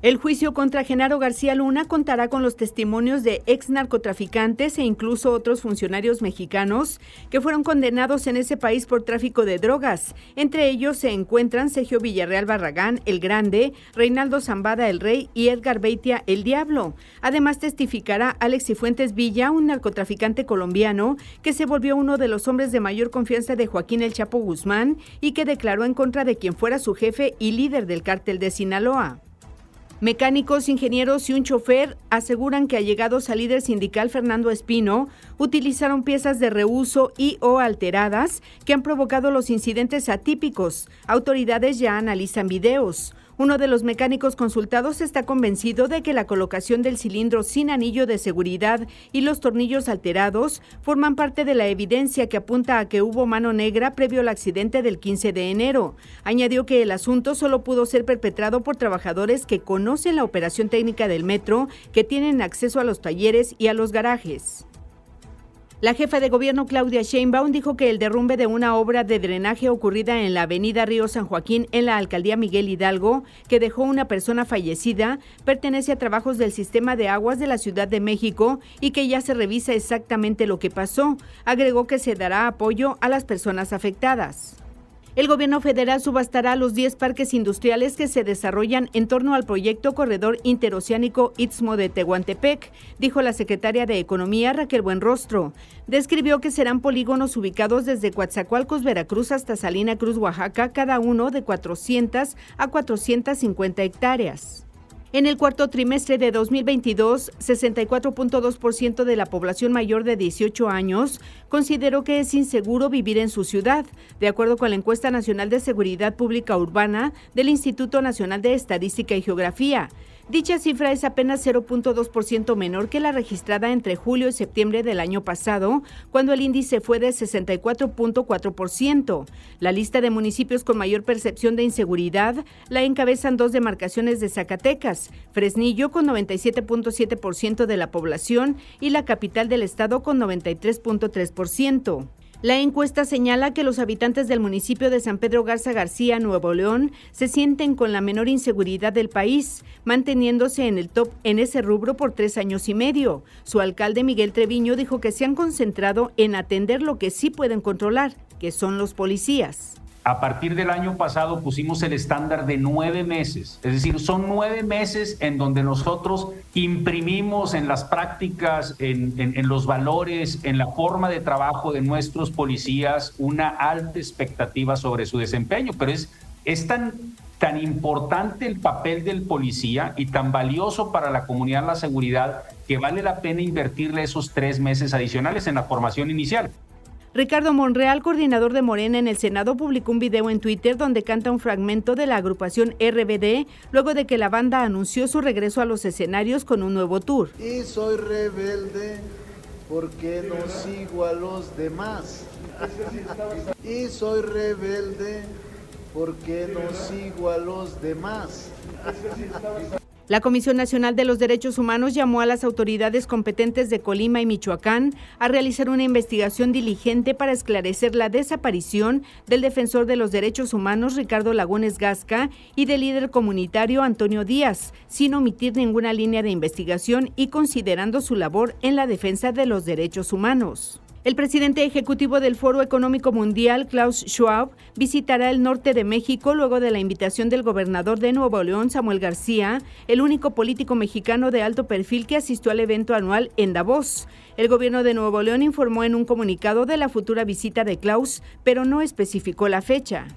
El juicio contra Genaro García Luna contará con los testimonios de ex narcotraficantes e incluso otros funcionarios mexicanos que fueron condenados en ese país por tráfico de drogas. Entre ellos se encuentran Sergio Villarreal Barragán, el Grande, Reinaldo Zambada, el Rey y Edgar Beitia, el Diablo. Además testificará Alex Cifuentes Villa, un narcotraficante colombiano que se volvió uno de los hombres de mayor confianza de Joaquín El Chapo Guzmán y que declaró en contra de quien fuera su jefe y líder del cártel de Sinaloa. Mecánicos, ingenieros y un chofer aseguran que allegados al líder sindical Fernando Espino utilizaron piezas de reuso y o alteradas que han provocado los incidentes atípicos. Autoridades ya analizan videos. Uno de los mecánicos consultados está convencido de que la colocación del cilindro sin anillo de seguridad y los tornillos alterados forman parte de la evidencia que apunta a que hubo mano negra previo al accidente del 15 de enero. Añadió que el asunto solo pudo ser perpetrado por trabajadores que conocen la operación técnica del metro, que tienen acceso a los talleres y a los garajes. La jefa de gobierno Claudia Sheinbaum dijo que el derrumbe de una obra de drenaje ocurrida en la avenida Río San Joaquín en la alcaldía Miguel Hidalgo, que dejó una persona fallecida, pertenece a trabajos del sistema de aguas de la Ciudad de México y que ya se revisa exactamente lo que pasó. Agregó que se dará apoyo a las personas afectadas. El gobierno federal subastará los 10 parques industriales que se desarrollan en torno al proyecto Corredor Interoceánico Istmo de Tehuantepec, dijo la secretaria de Economía Raquel Buenrostro. Describió que serán polígonos ubicados desde Coatzacoalcos, Veracruz hasta Salina Cruz, Oaxaca, cada uno de 400 a 450 hectáreas. En el cuarto trimestre de 2022, 64.2% de la población mayor de 18 años consideró que es inseguro vivir en su ciudad, de acuerdo con la encuesta nacional de seguridad pública urbana del Instituto Nacional de Estadística y Geografía. Dicha cifra es apenas 0.2% menor que la registrada entre julio y septiembre del año pasado, cuando el índice fue de 64.4%. La lista de municipios con mayor percepción de inseguridad la encabezan dos demarcaciones de Zacatecas, Fresnillo con 97.7% de la población y la capital del estado con 93.3%. La encuesta señala que los habitantes del municipio de San Pedro Garza García, Nuevo León, se sienten con la menor inseguridad del país, manteniéndose en el top en ese rubro por tres años y medio. Su alcalde Miguel Treviño dijo que se han concentrado en atender lo que sí pueden controlar, que son los policías. A partir del año pasado pusimos el estándar de nueve meses, es decir, son nueve meses en donde nosotros imprimimos en las prácticas, en, los valores, en la forma de trabajo de nuestros policías una alta expectativa sobre su desempeño, pero es, es tan, tan importante el papel del policía y tan valioso para la comunidad la seguridad que vale la pena invertirle esos tres meses adicionales en la formación inicial. Ricardo Monreal, coordinador de Morena en el Senado, publicó un video en Twitter donde canta un fragmento de la agrupación RBD luego de que la banda anunció su regreso a los escenarios con un nuevo tour. Y soy rebelde porque no sigo a los demás. Y soy rebelde porque no sigo a los demás. La Comisión Nacional de los Derechos Humanos llamó a las autoridades competentes de Colima y Michoacán a realizar una investigación diligente para esclarecer la desaparición del defensor de los derechos humanos Ricardo Lagones Gasca y del líder comunitario Antonio Díaz, sin omitir ninguna línea de investigación y considerando su labor en la defensa de los derechos humanos. El presidente ejecutivo del Foro Económico Mundial, Klaus Schwab, visitará el norte de México luego de la invitación del gobernador de Nuevo León, Samuel García, el único político mexicano de alto perfil que asistió al evento anual en Davos. El gobierno de Nuevo León informó en un comunicado de la futura visita de Klaus, pero no especificó la fecha.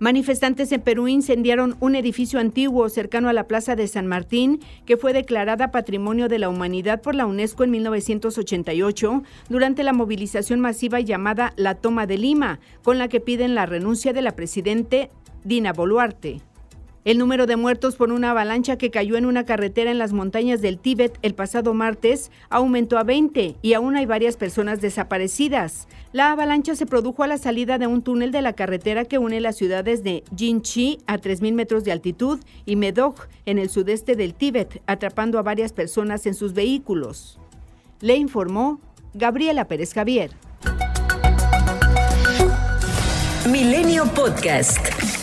Manifestantes en Perú incendiaron un edificio antiguo cercano a la Plaza de San Martín, que fue declarada Patrimonio de la Humanidad por la UNESCO en 1988, durante la movilización masiva llamada La Toma de Lima, con la que piden la renuncia de la presidente Dina Boluarte. El número de muertos por una avalancha que cayó en una carretera en las montañas del Tíbet el pasado martes aumentó a 20 y aún hay varias personas desaparecidas. La avalancha se produjo a la salida de un túnel de la carretera que une las ciudades de Jinchi a 3.000 metros de altitud y Medok en el sudeste del Tíbet, atrapando a varias personas en sus vehículos. Le informó Gabriela Pérez Javier. Milenio Podcast.